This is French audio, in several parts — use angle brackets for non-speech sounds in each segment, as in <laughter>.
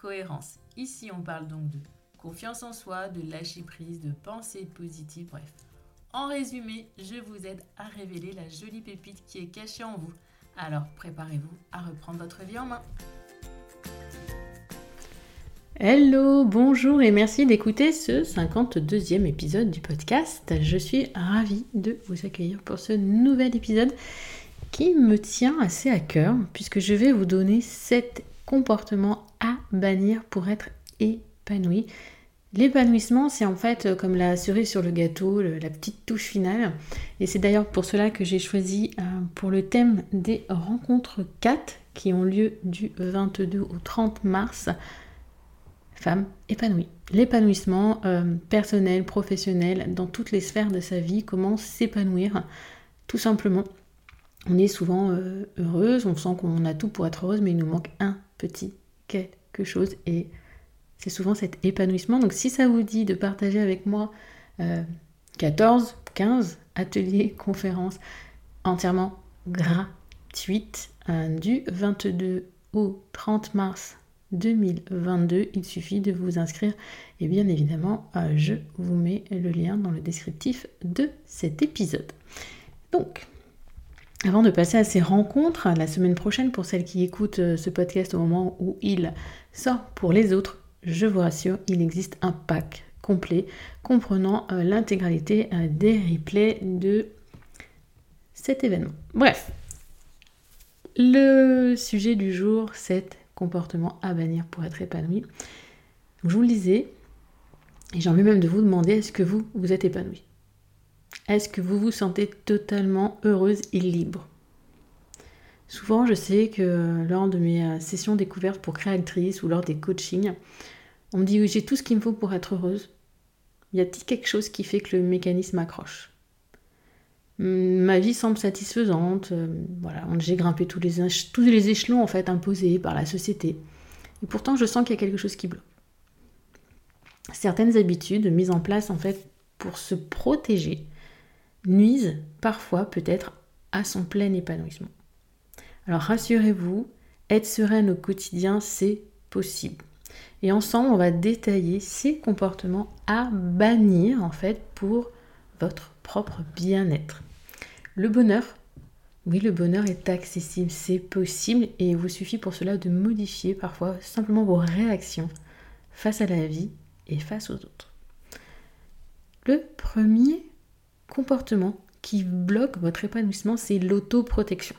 cohérence. Ici, on parle donc de confiance en soi, de lâcher prise, de pensée positive, bref. En résumé, je vous aide à révéler la jolie pépite qui est cachée en vous. Alors préparez-vous à reprendre votre vie en main. Hello, bonjour et merci d'écouter ce 52e épisode du podcast. Je suis ravie de vous accueillir pour ce nouvel épisode qui me tient assez à cœur puisque je vais vous donner 7 comportements à bannir pour être épanoui. L'épanouissement, c'est en fait comme la cerise sur le gâteau, la petite touche finale. Et c'est d'ailleurs pour cela que j'ai choisi euh, pour le thème des rencontres 4 qui ont lieu du 22 au 30 mars femme épanouie. L'épanouissement euh, personnel, professionnel, dans toutes les sphères de sa vie, comment s'épanouir, tout simplement. On est souvent euh, heureuse, on sent qu'on a tout pour être heureuse, mais il nous manque un petit quelque chose et c'est souvent cet épanouissement. Donc si ça vous dit de partager avec moi 14, euh, 15 ateliers, <laughs> conférences entièrement gratuites du 22 au 30 mars 2022. Il suffit de vous inscrire et bien évidemment, euh, je vous mets le lien dans le descriptif de cet épisode. Donc, avant de passer à ces rencontres, la semaine prochaine, pour celles qui écoutent euh, ce podcast au moment où il sort pour les autres, je vous rassure, il existe un pack complet comprenant euh, l'intégralité des replays de cet événement. Bref, le sujet du jour, c'est comportement à bannir pour être épanoui. je vous le disais, et j'ai envie même de vous demander, est-ce que vous, vous êtes épanoui? Est-ce que vous vous sentez totalement heureuse et libre? Souvent, je sais que lors de mes euh, sessions découvertes pour créatrice ou lors des coachings, on me dit oui, j'ai tout ce qu'il me faut pour être heureuse. Y a-t-il quelque chose qui fait que le mécanisme accroche? Ma vie semble satisfaisante. Euh, voilà, j'ai grimpé tous les, tous les échelons en fait imposés par la société. Et pourtant, je sens qu'il y a quelque chose qui bloque. Certaines habitudes mises en place en fait pour se protéger nuisent parfois peut-être à son plein épanouissement. Alors rassurez-vous, être sereine au quotidien, c'est possible. Et ensemble, on va détailler ces comportements à bannir en fait pour votre propre bien-être. Le bonheur, oui, le bonheur est accessible, c'est possible et il vous suffit pour cela de modifier parfois simplement vos réactions face à la vie et face aux autres. Le premier comportement qui bloque votre épanouissement, c'est l'autoprotection.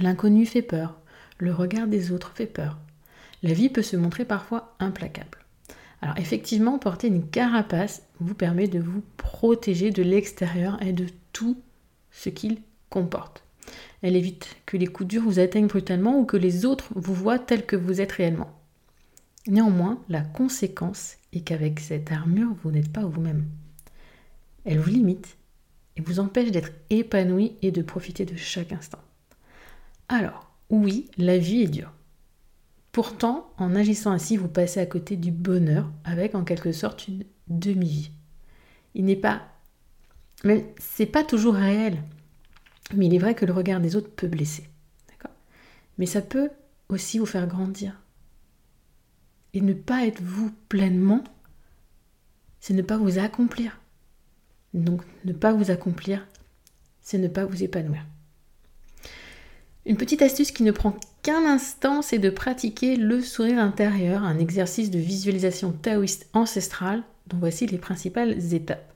L'inconnu fait peur, le regard des autres fait peur. La vie peut se montrer parfois implacable. Alors effectivement, porter une carapace vous permet de vous protéger de l'extérieur et de tout ce qu'il comporte. Elle évite que les coups durs vous atteignent brutalement ou que les autres vous voient tel que vous êtes réellement. Néanmoins, la conséquence est qu'avec cette armure, vous n'êtes pas vous-même. Elle vous limite et vous empêche d'être épanoui et de profiter de chaque instant. Alors, oui, la vie est dure. Pourtant, en agissant ainsi, vous passez à côté du bonheur avec en quelque sorte une demi-vie. Il n'est pas mais c'est pas toujours réel. Mais il est vrai que le regard des autres peut blesser. Mais ça peut aussi vous faire grandir. Et ne pas être vous pleinement, c'est ne pas vous accomplir. Donc ne pas vous accomplir, c'est ne pas vous épanouir. Une petite astuce qui ne prend qu'un instant, c'est de pratiquer le sourire intérieur, un exercice de visualisation taoïste ancestrale dont voici les principales étapes.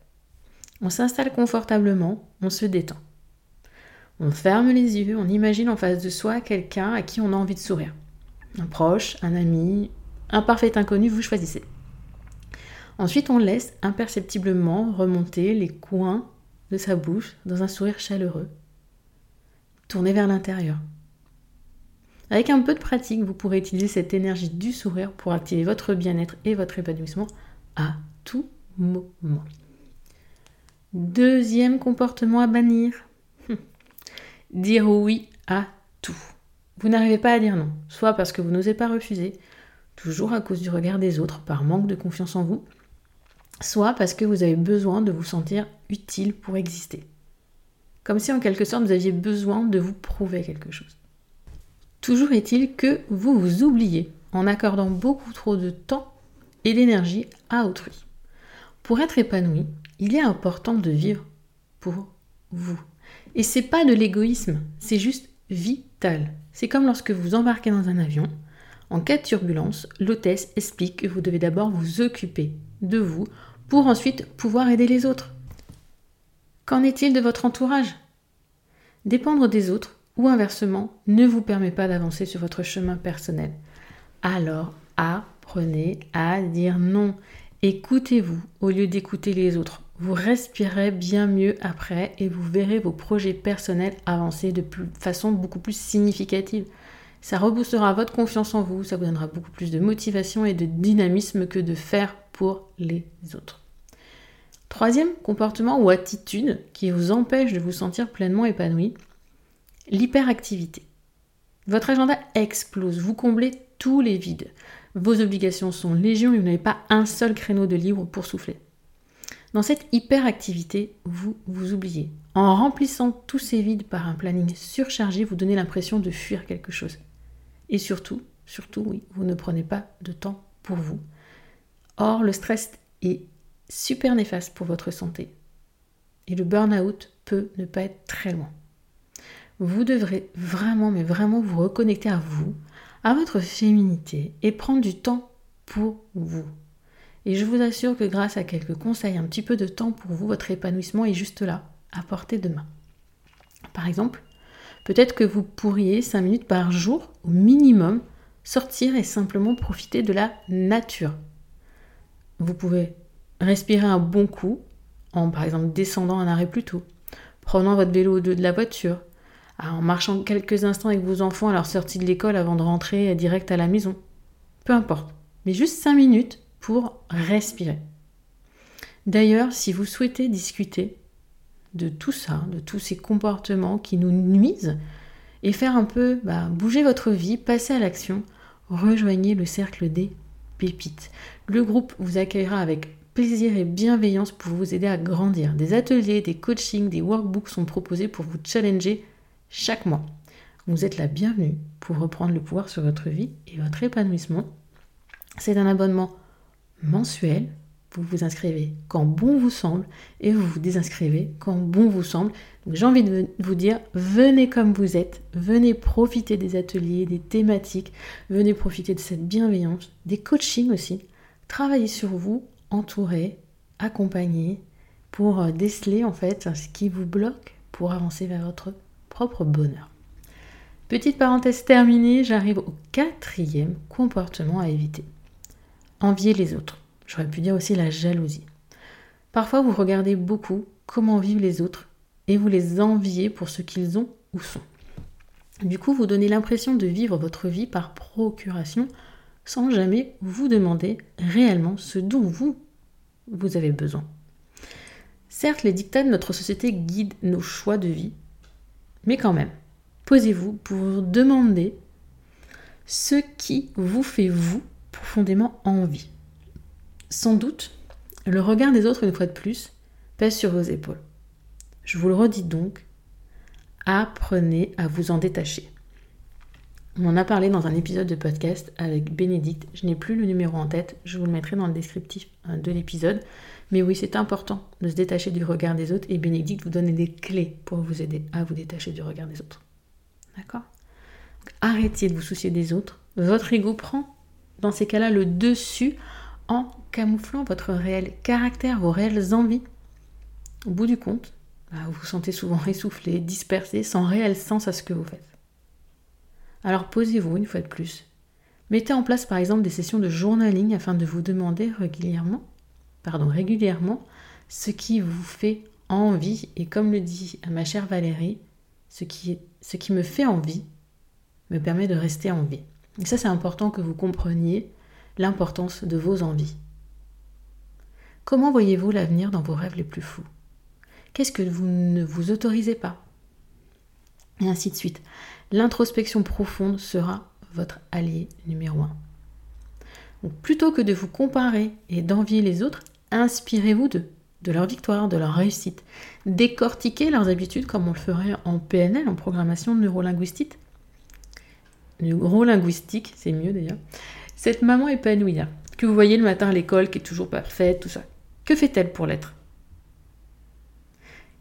On s'installe confortablement, on se détend. On ferme les yeux, on imagine en face de soi quelqu'un à qui on a envie de sourire. Un proche, un ami, un parfait inconnu, vous choisissez. Ensuite, on laisse imperceptiblement remonter les coins de sa bouche dans un sourire chaleureux, tourné vers l'intérieur. Avec un peu de pratique, vous pourrez utiliser cette énergie du sourire pour activer votre bien-être et votre épanouissement à tout moment. Deuxième comportement à bannir. <laughs> Dire oui à tout. Vous n'arrivez pas à dire non, soit parce que vous n'osez pas refuser, toujours à cause du regard des autres, par manque de confiance en vous, soit parce que vous avez besoin de vous sentir utile pour exister. Comme si en quelque sorte vous aviez besoin de vous prouver quelque chose. Toujours est-il que vous vous oubliez en accordant beaucoup trop de temps et d'énergie à autrui. Pour être épanoui, il est important de vivre pour vous. Et c'est pas de l'égoïsme, c'est juste vital. C'est comme lorsque vous embarquez dans un avion. En cas de turbulence, l'hôtesse explique que vous devez d'abord vous occuper de vous pour ensuite pouvoir aider les autres. Qu'en est-il de votre entourage? Dépendre des autres ou inversement ne vous permet pas d'avancer sur votre chemin personnel. Alors apprenez à dire non. Écoutez-vous au lieu d'écouter les autres. Vous respirerez bien mieux après et vous verrez vos projets personnels avancer de façon beaucoup plus significative. Ça reboostera votre confiance en vous, ça vous donnera beaucoup plus de motivation et de dynamisme que de faire pour les autres. Troisième comportement ou attitude qui vous empêche de vous sentir pleinement épanoui, l'hyperactivité. Votre agenda explose, vous comblez tous les vides. Vos obligations sont légion et vous n'avez pas un seul créneau de libre pour souffler. Dans cette hyperactivité, vous vous oubliez. En remplissant tous ces vides par un planning surchargé, vous donnez l'impression de fuir quelque chose. Et surtout, surtout, oui, vous ne prenez pas de temps pour vous. Or, le stress est super néfaste pour votre santé. Et le burn-out peut ne pas être très loin. Vous devrez vraiment, mais vraiment vous reconnecter à vous, à votre féminité et prendre du temps pour vous. Et je vous assure que grâce à quelques conseils, un petit peu de temps pour vous, votre épanouissement est juste là, à portée de main. Par exemple, peut-être que vous pourriez 5 minutes par jour au minimum sortir et simplement profiter de la nature. Vous pouvez respirer un bon coup en par exemple descendant un arrêt plus tôt, prenant votre vélo de la voiture, en marchant quelques instants avec vos enfants à leur sortie de l'école avant de rentrer direct à la maison. Peu importe. Mais juste 5 minutes pour respirer. D'ailleurs, si vous souhaitez discuter de tout ça, de tous ces comportements qui nous nuisent, et faire un peu bah, bouger votre vie, passer à l'action, rejoignez le cercle des pépites. Le groupe vous accueillera avec plaisir et bienveillance pour vous aider à grandir. Des ateliers, des coachings, des workbooks sont proposés pour vous challenger chaque mois. Vous êtes la bienvenue pour reprendre le pouvoir sur votre vie et votre épanouissement. C'est un abonnement mensuel. Vous vous inscrivez quand bon vous semble et vous vous désinscrivez quand bon vous semble. J'ai envie de vous dire, venez comme vous êtes, venez profiter des ateliers, des thématiques, venez profiter de cette bienveillance, des coachings aussi. Travaillez sur vous entourer, accompagner, pour euh, déceler en fait ce qui vous bloque pour avancer vers votre propre bonheur. Petite parenthèse terminée, j'arrive au quatrième comportement à éviter. Envier les autres. J'aurais pu dire aussi la jalousie. Parfois vous regardez beaucoup comment vivent les autres et vous les enviez pour ce qu'ils ont ou sont. Du coup, vous donnez l'impression de vivre votre vie par procuration sans jamais vous demander réellement ce dont vous, vous avez besoin. Certes, les dictats de notre société guident nos choix de vie, mais quand même, posez-vous pour demander ce qui vous fait vous profondément envie. Sans doute, le regard des autres, une fois de plus, pèse sur vos épaules. Je vous le redis donc, apprenez à vous en détacher. On en a parlé dans un épisode de podcast avec Bénédicte. Je n'ai plus le numéro en tête, je vous le mettrai dans le descriptif euh, de l'épisode. Mais oui, c'est important de se détacher du regard des autres et Bénédicte vous donne des clés pour vous aider à vous détacher du regard des autres. D'accord? Arrêtez de vous soucier des autres. Votre ego prend, dans ces cas-là, le dessus en camouflant votre réel caractère, vos réelles envies. Au bout du compte, bah, vous vous sentez souvent <laughs> essoufflé, dispersé, sans réel sens à ce que vous faites. Alors posez-vous une fois de plus. Mettez en place par exemple des sessions de journaling afin de vous demander régulièrement, pardon, régulièrement ce qui vous fait envie et comme le dit ma chère Valérie, ce qui, ce qui me fait envie, me permet de rester en vie. Et ça, c'est important que vous compreniez l'importance de vos envies. Comment voyez-vous l'avenir dans vos rêves les plus fous? Qu'est-ce que vous ne vous autorisez pas? Et ainsi de suite. L'introspection profonde sera votre allié numéro un. Donc, plutôt que de vous comparer et d'envier les autres, inspirez-vous d'eux, de leur victoire, de leur réussite. Décortiquez leurs habitudes comme on le ferait en PNL, en programmation neurolinguistique. Neurolinguistique, c'est mieux d'ailleurs. Cette maman épanouie, que vous voyez le matin à l'école, qui est toujours parfaite, tout ça. Que fait-elle pour l'être?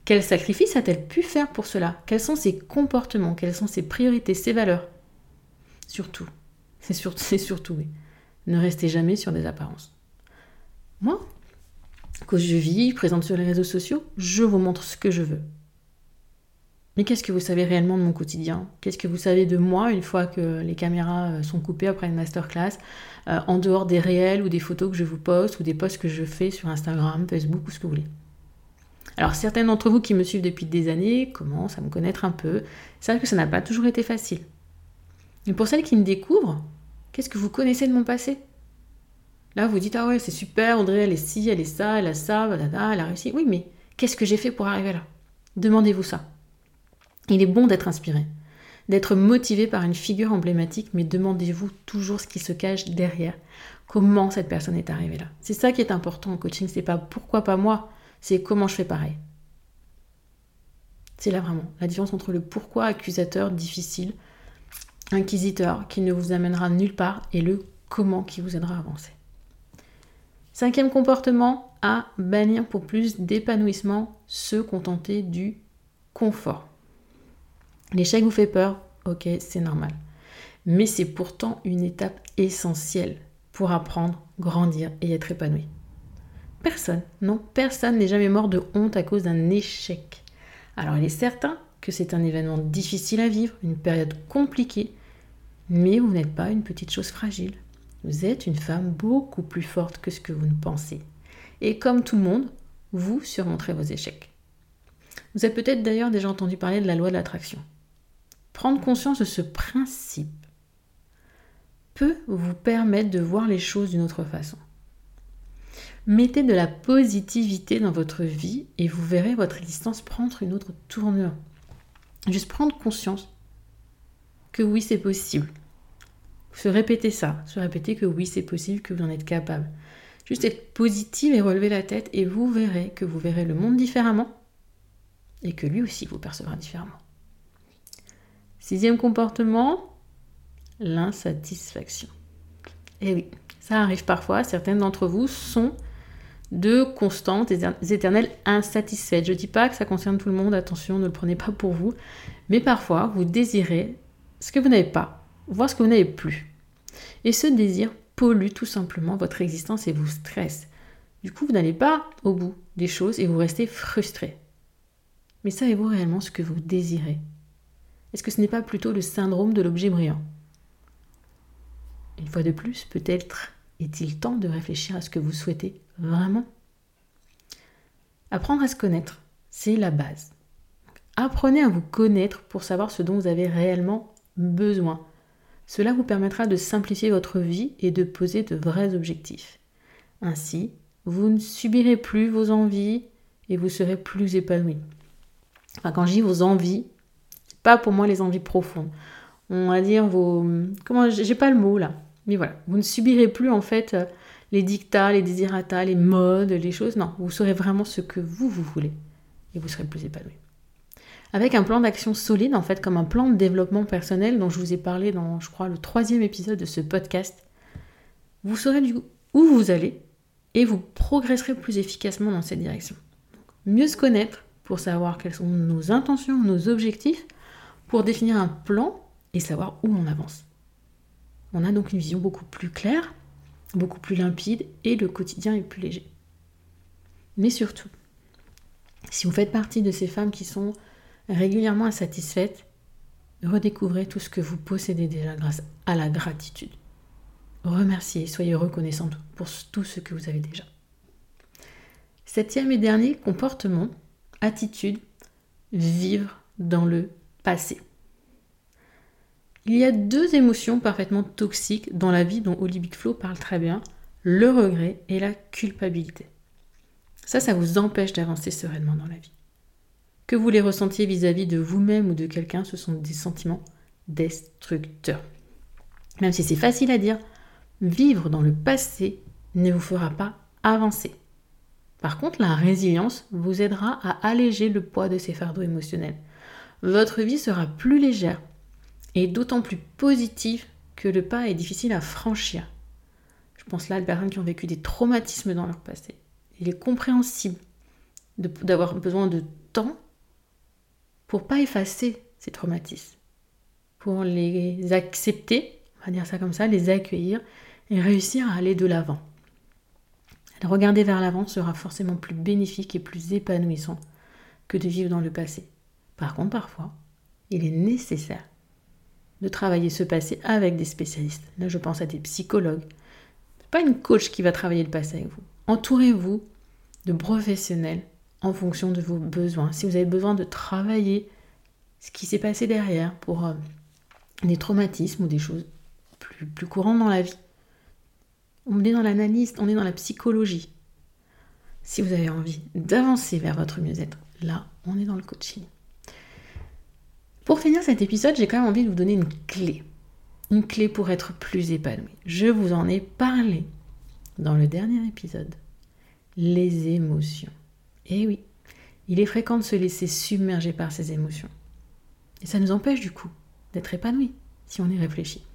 Quel sacrifice a-t-elle pu faire pour cela? Quels sont ses comportements? Quelles sont ses priorités, ses valeurs? Surtout, c'est surtout, oui. Ne restez jamais sur des apparences. Moi, quand je vis, présente sur les réseaux sociaux, je vous montre ce que je veux. Mais qu'est-ce que vous savez réellement de mon quotidien? Qu'est-ce que vous savez de moi une fois que les caméras euh, sont coupées après une masterclass, euh, en dehors des réels ou des photos que je vous poste ou des posts que je fais sur Instagram, Facebook ou ce que vous voulez? Alors certains d'entre vous qui me suivent depuis des années commencent à me connaître un peu. Vrai que ça n'a pas toujours été facile. Mais pour celles qui me découvrent, qu'est-ce que vous connaissez de mon passé? Là, vous dites, ah ouais, c'est super, Audrey, elle est ci, elle est ça, elle a ça, elle a réussi. Oui, mais qu'est-ce que j'ai fait pour arriver là? Demandez-vous ça. Il est bon d'être inspiré, d'être motivé par une figure emblématique, mais demandez-vous toujours ce qui se cache derrière. Comment cette personne est arrivée là? C'est ça qui est important en coaching, c'est pas pourquoi pas moi, c'est comment je fais pareil. C'est là vraiment la différence entre le pourquoi accusateur difficile, inquisiteur qui ne vous amènera nulle part et le comment qui vous aidera à avancer. Cinquième comportement, à bannir pour plus d'épanouissement, se contenter du confort. L'échec vous fait peur, ok, c'est normal. Mais c'est pourtant une étape essentielle pour apprendre, grandir et être épanoui. Personne, non, personne n'est jamais mort de honte à cause d'un échec. Alors il est certain que c'est un événement difficile à vivre, une période compliquée, mais vous n'êtes pas une petite chose fragile. Vous êtes une femme beaucoup plus forte que ce que vous ne pensez. Et comme tout le monde, vous surmonterez vos échecs. Vous avez peut-être d'ailleurs déjà entendu parler de la loi de l'attraction. Prendre conscience de ce principe peut vous permettre de voir les choses d'une autre façon. Mettez de la positivité dans votre vie et vous verrez votre existence prendre une autre tournure. Juste prendre conscience que oui, c'est possible. Se répéter ça, se répéter que oui, c'est possible, que vous en êtes capable. Juste être positive et relever la tête et vous verrez que vous verrez le monde différemment et que lui aussi vous percevra différemment. Sixième comportement, l'insatisfaction. Et eh oui, ça arrive parfois. Certaines d'entre vous sont de constantes et éternelles insatisfaites. Je ne dis pas que ça concerne tout le monde, attention, ne le prenez pas pour vous. Mais parfois, vous désirez ce que vous n'avez pas, voir ce que vous n'avez plus. Et ce désir pollue tout simplement votre existence et vous stresse. Du coup, vous n'allez pas au bout des choses et vous restez frustré. Mais savez-vous réellement ce que vous désirez? Est-ce que ce n'est pas plutôt le syndrome de l'objet brillant? Une fois de plus, peut-être est-il temps de réfléchir à ce que vous souhaitez vraiment Apprendre à se connaître, c'est la base. Apprenez à vous connaître pour savoir ce dont vous avez réellement besoin. Cela vous permettra de simplifier votre vie et de poser de vrais objectifs. Ainsi, vous ne subirez plus vos envies et vous serez plus épanoui. Enfin, quand je dis vos envies, pas pour moi les envies profondes. On va dire vos. Comment J'ai pas le mot là. Mais voilà. Vous ne subirez plus en fait euh, les dictats, les désirata, les modes, les choses. Non, vous saurez vraiment ce que vous, vous voulez. Et vous serez plus épanoui. Avec un plan d'action solide, en fait, comme un plan de développement personnel dont je vous ai parlé dans, je crois, le troisième épisode de ce podcast, vous saurez du où vous allez et vous progresserez plus efficacement dans cette direction. mieux se connaître pour savoir quelles sont nos intentions, nos objectifs, pour définir un plan et savoir où on avance. On a donc une vision beaucoup plus claire, beaucoup plus limpide et le quotidien est plus léger. Mais surtout, si vous faites partie de ces femmes qui sont régulièrement insatisfaites, redécouvrez tout ce que vous possédez déjà grâce à la gratitude. Remerciez, soyez reconnaissante pour tout ce que vous avez déjà. Septième et dernier comportement, attitude, vivre dans le Il y a deux émotions parfaitement toxiques dans la vie dont Oli Big Flow parle très bien, le regret et la culpabilité. Ça, ça vous empêche d'avancer sereinement dans la vie. Que vous les ressentiez vis-à-vis de vous-même ou de quelqu'un, ce sont des sentiments destructeurs. Même si c'est facile à dire, vivre dans le passé ne vous fera pas avancer. Par contre, la résilience vous aidera à alléger le poids de ces fardeaux émotionnels. Votre vie sera plus légère et d'autant plus positive que le pas est difficile à franchir. Je pense là à des personnes qui ont vécu des traumatismes dans leur passé. Il est compréhensible d'avoir besoin de temps pour pas effacer ces traumatismes, pour les accepter, on va dire ça comme ça, les accueillir et réussir à aller de l'avant. Regarder vers l'avant sera forcément plus bénéfique et plus épanouissant que de vivre dans le passé. Par contre, parfois, il est nécessaire de travailler ce passé avec des spécialistes. Là, je pense à des psychologues. pas une coach qui va travailler le passé avec vous. Entourez-vous de professionnels en fonction de vos besoins. Si vous avez besoin de travailler ce qui s'est passé derrière pour euh, des traumatismes ou des choses plus, plus courantes dans la vie, on est dans l'analyse, on est dans la psychologie. Si vous avez envie d'avancer vers votre mieux-être, là, on est dans le coaching. Pour finir cet épisode, j'ai quand même envie de vous donner une clé. Une clé pour être plus épanoui. Je vous en ai parlé dans le dernier épisode. Les émotions. Eh oui, il est fréquent de se laisser submerger par ces émotions. Et ça nous empêche du coup d'être épanoui, si on y réfléchit.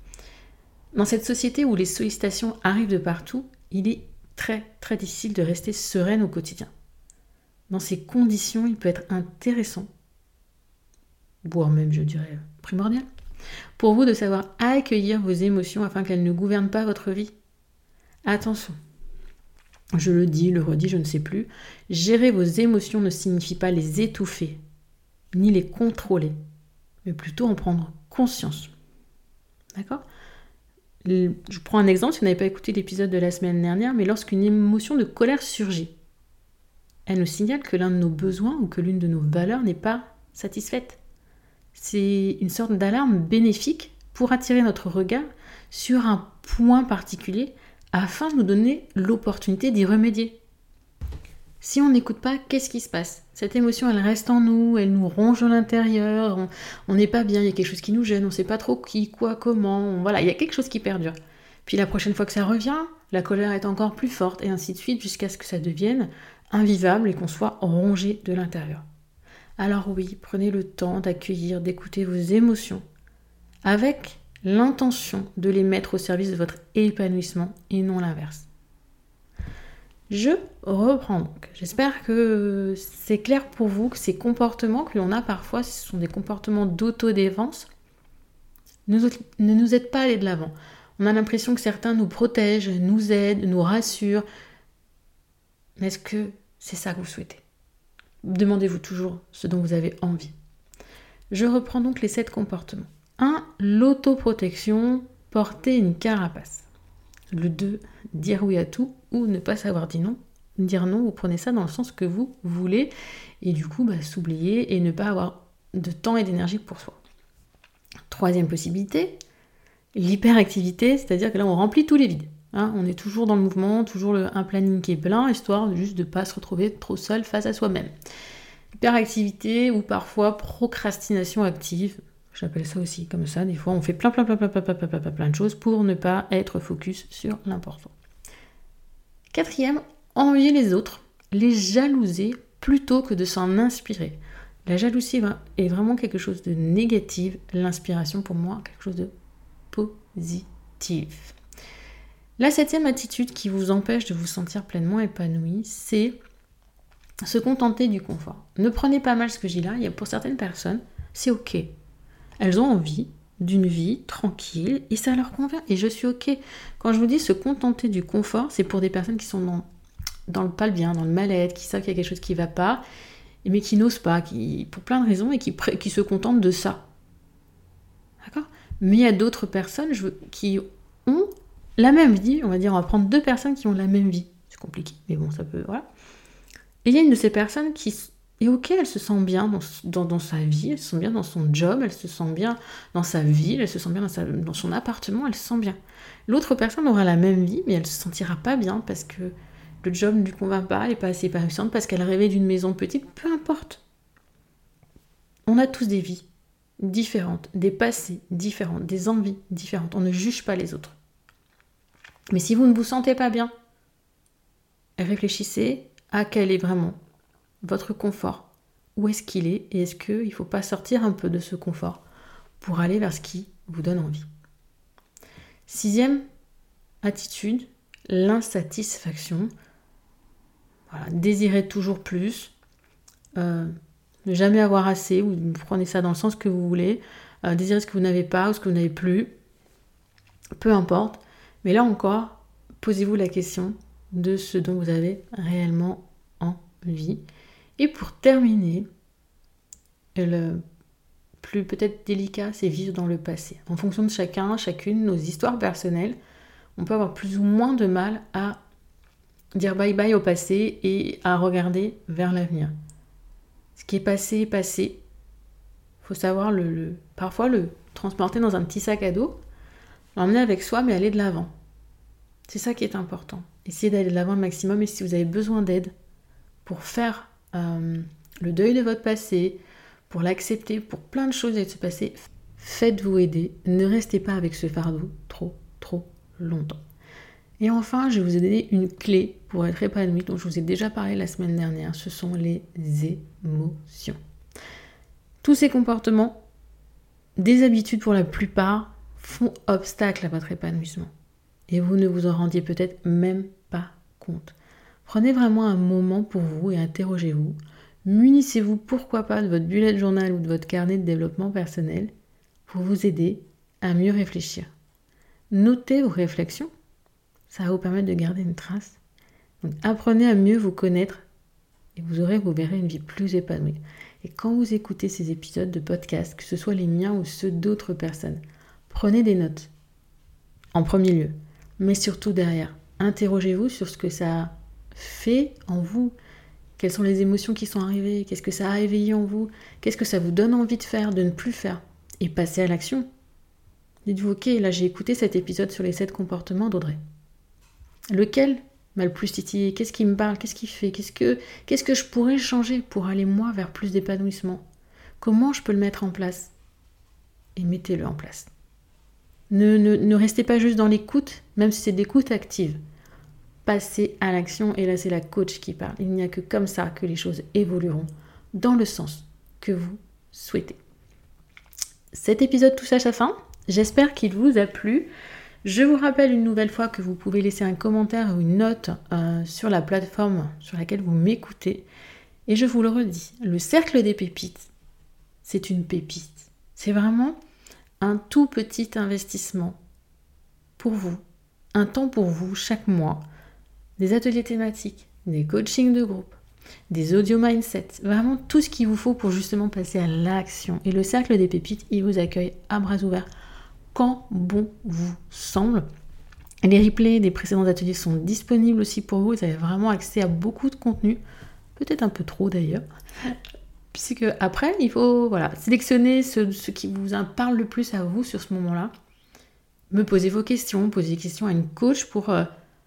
Dans cette société où les sollicitations arrivent de partout, il est très très difficile de rester sereine au quotidien. Dans ces conditions, il peut être intéressant voire même je dirais primordial, pour vous de savoir accueillir vos émotions afin qu'elles ne gouvernent pas votre vie. Attention, je le dis, le redis, je ne sais plus, gérer vos émotions ne signifie pas les étouffer, ni les contrôler, mais plutôt en prendre conscience. D'accord? Je prends un exemple, si vous n'avez pas écouté l'épisode de la semaine dernière, mais lorsqu'une émotion de colère surgit, elle nous signale que l'un de nos besoins ou que l'une de nos valeurs n'est pas satisfaite c'est une sorte d'alarme bénéfique pour attirer notre regard sur un point particulier afin de nous donner l'opportunité d'y remédier. Si on n'écoute pas, qu'est-ce qui se passe? Cette émotion, elle reste en nous, elle nous ronge à l'intérieur, on n'est pas bien, il y a quelque chose qui nous gêne, on ne sait pas trop qui, quoi, comment, voilà, il y a quelque chose qui perdure. Puis la prochaine fois que ça revient, la colère est encore plus forte, et ainsi de suite, jusqu'à ce que ça devienne invivable et qu'on soit rongé de l'intérieur. Alors oui, prenez le temps d'accueillir, d'écouter vos émotions avec l'intention de les mettre au service de votre épanouissement et non l'inverse. Je reprends donc. J'espère que c'est clair pour vous que ces comportements que l'on a parfois, ce sont des comportements d'autodéfense, ne nous aident pas à aller de l'avant. On a l'impression que certains nous protègent, nous aident, nous rassurent. Est-ce que c'est ça que vous souhaitez? Demandez-vous toujours ce dont vous avez envie. Je reprends donc les sept comportements. 1. L'autoprotection, porter une carapace. Le 2. Dire oui à tout ou ne pas savoir dire non. Dire non, vous prenez ça dans le sens que vous voulez et du coup bah, s'oublier et ne pas avoir de temps et d'énergie pour soi. Troisième possibilité, l'hyperactivité, c'est-à-dire que là on remplit tous les vides. Hein. on est toujours dans le mouvement, toujours un planning qui est plein, histoire juste de ne pas se retrouver trop seul face à soi-même. Hyperactivité ou parfois procrastination active, j'appelle ça aussi comme ça, des fois on fait plein plein plein plein plein plein plein plein, plein de choses pour ne pas être focus sur l'important. Quatrième, envier les autres, les jalouser plutôt que de s'en inspirer. La jalousie est vraiment quelque chose de négatif, l'inspiration pour moi quelque chose de positif. La septième attitude qui vous empêche de vous sentir pleinement épanoui, c'est se contenter du confort. Ne prenez pas mal ce que j'ai là, pour certaines personnes, c'est ok. Elles ont envie d'une vie tranquille et ça leur convient et je suis ok. Quand je vous dis se contenter du confort, c'est pour des personnes qui sont dans, le pas le bien, dans le mal-être, qui savent qu'il y a quelque chose qui ne va pas, mais qui n'osent pas, qui, pour plein de raisons, et qui, qui se contentent de ça. D'accord? Mais il y a d'autres personnes qui ont la même vie, on va dire, on va prendre deux personnes qui ont la même vie. C'est compliqué, mais bon, ça peut, voilà. Et il y a une de ces personnes qui Et ok, elle se sent bien dans, sa vie, elle se sent bien dans son job, elle se sent bien dans sa ville, elle se sent bien dans, son appartement, elle se sent bien. L'autre personne aura la même vie, mais elle se sentira pas bien parce que le job ne lui convainc pas, elle n'est pas assez épanouissante, parce qu'elle rêvait d'une maison petite, peu importe. On a tous des vies différentes, des passés différents, des envies différentes. On ne juge pas les autres. Mais si vous ne vous sentez pas bien, réfléchissez à quel est vraiment votre confort. Où est-ce qu'il est et est-ce qu'il ne faut pas sortir un peu de ce confort pour aller vers ce qui vous donne envie. Sixième attitude, l'insatisfaction. Voilà, désirer toujours plus, euh, ne jamais avoir assez, ou vous prenez ça dans le sens que vous voulez, euh, désirer ce que vous n'avez pas ou ce que vous n'avez plus, peu importe. Mais là encore, posez-vous la question de ce dont vous avez réellement envie. Et pour terminer, le plus peut-être délicat, c'est vivre dans le passé. En fonction de chacun, chacune, nos histoires personnelles, on peut avoir plus ou moins de mal à dire bye bye au passé et à regarder vers l'avenir. Ce qui est passé est passé. Il faut savoir le, parfois le transporter dans un petit sac à dos, l'emmener avec soi, mais aller de l'avant. C'est ça qui est important. Essayez d'aller de l'avant le maximum et si vous avez besoin d'aide pour faire euh, le deuil de votre passé, pour l'accepter, pour plein de choses et de se passer, faites-vous aider. Ne restez pas avec ce fardeau trop, trop longtemps. Et enfin, je vais vous donner une clé pour être épanoui dont je vous ai déjà parlé la semaine dernière. Ce sont les émotions. Tous ces comportements, des habitudes pour la plupart, font obstacle à votre épanouissement et vous ne vous en rendiez peut-être même pas compte. Prenez vraiment un moment pour vous et interrogez-vous. Munissez-vous pourquoi pas de votre bullet journal ou de votre carnet de développement personnel pour vous aider à mieux réfléchir. Notez vos réflexions, ça va vous permettre de garder une trace. apprenez à mieux vous connaître et vous aurez, vous verrez une vie plus épanouie. Et quand vous écoutez ces épisodes de podcast, que ce soit les miens ou ceux d'autres personnes, prenez des notes. En premier lieu mais surtout derrière. Interrogez-vous sur ce que ça fait en vous. Quelles sont les émotions qui sont arrivées? Qu'est-ce que ça a éveillé en vous? Qu'est-ce que ça vous donne envie de faire, de ne plus faire? Et passez à l'action. Dites-vous, ok, là j'ai écouté cet épisode sur les sept comportements d'Audrey. Lequel m'a le plus titillé? Qu'est-ce qui me parle? Qu'est-ce qui fait? Qu'est-ce que, qu'est-ce que je pourrais changer pour aller moi vers plus d'épanouissement? Comment je peux le mettre en place? Et mettez-le en place. Ne, restez pas juste dans l'écoute, même si c'est d'écoute active. Passez à l'action et là c'est la coach qui parle. Il n'y a que comme ça que les choses évolueront dans le sens que vous souhaitez. Cet épisode touche à sa fin. J'espère qu'il vous a plu. Je vous rappelle une nouvelle fois que vous pouvez laisser un commentaire ou une note euh, sur la plateforme sur laquelle vous m'écoutez. Et je vous le redis, le cercle des pépites, c'est une pépite. C'est vraiment un tout petit investissement pour vous, un temps pour vous chaque mois, des ateliers thématiques, des coachings de groupe, des audio mindset, vraiment tout ce qu'il vous faut pour justement passer à l'action. Et le cercle des pépites, il vous accueille à bras ouverts quand bon vous semble. Les replays des précédents ateliers sont disponibles aussi pour vous. Vous avez vraiment accès à beaucoup de contenu, peut-être un peu trop d'ailleurs. Puisque après, il faut voilà, sélectionner ce, qui vous parle le plus à vous sur ce moment-là. Me poser vos questions, poser des questions à une coach pour euh,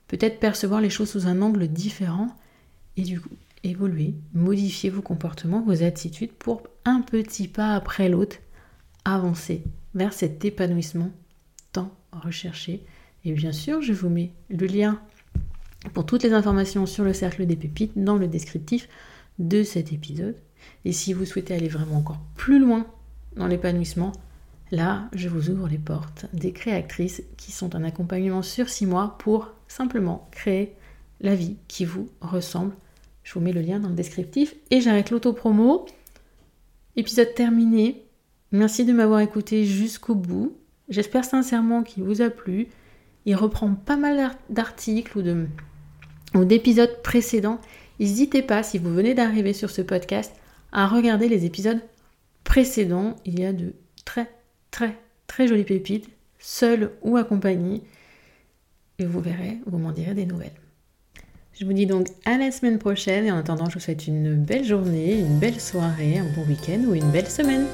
peut-être percevoir les choses sous un angle différent et du coup évoluer, modifier vos comportements, vos attitudes pour un petit pas après l'autre avancer vers cet épanouissement tant recherché. Et bien sûr, je vous mets le lien pour toutes les informations sur le cercle des pépites dans le descriptif de cet épisode. Et si vous souhaitez aller vraiment encore plus loin dans l'épanouissement, là, je vous ouvre les portes des créatrices qui sont un accompagnement sur six mois pour simplement créer la vie qui vous ressemble. Je vous mets le lien dans le descriptif et j'arrête l'auto-promo. Épisode terminé. Merci de m'avoir écouté jusqu'au bout. J'espère sincèrement qu'il vous a plu. Il reprend pas mal d'articles ou d'épisodes précédents. N'hésitez pas, si vous venez d'arriver sur ce podcast, à regarder les épisodes précédents. Il y a de très très très jolies pépites, seules ou accompagnées. Et vous verrez, vous m'en direz des nouvelles. Je vous dis donc à la semaine prochaine et en attendant, je vous souhaite une belle journée, une belle soirée, un bon week-end ou une belle semaine.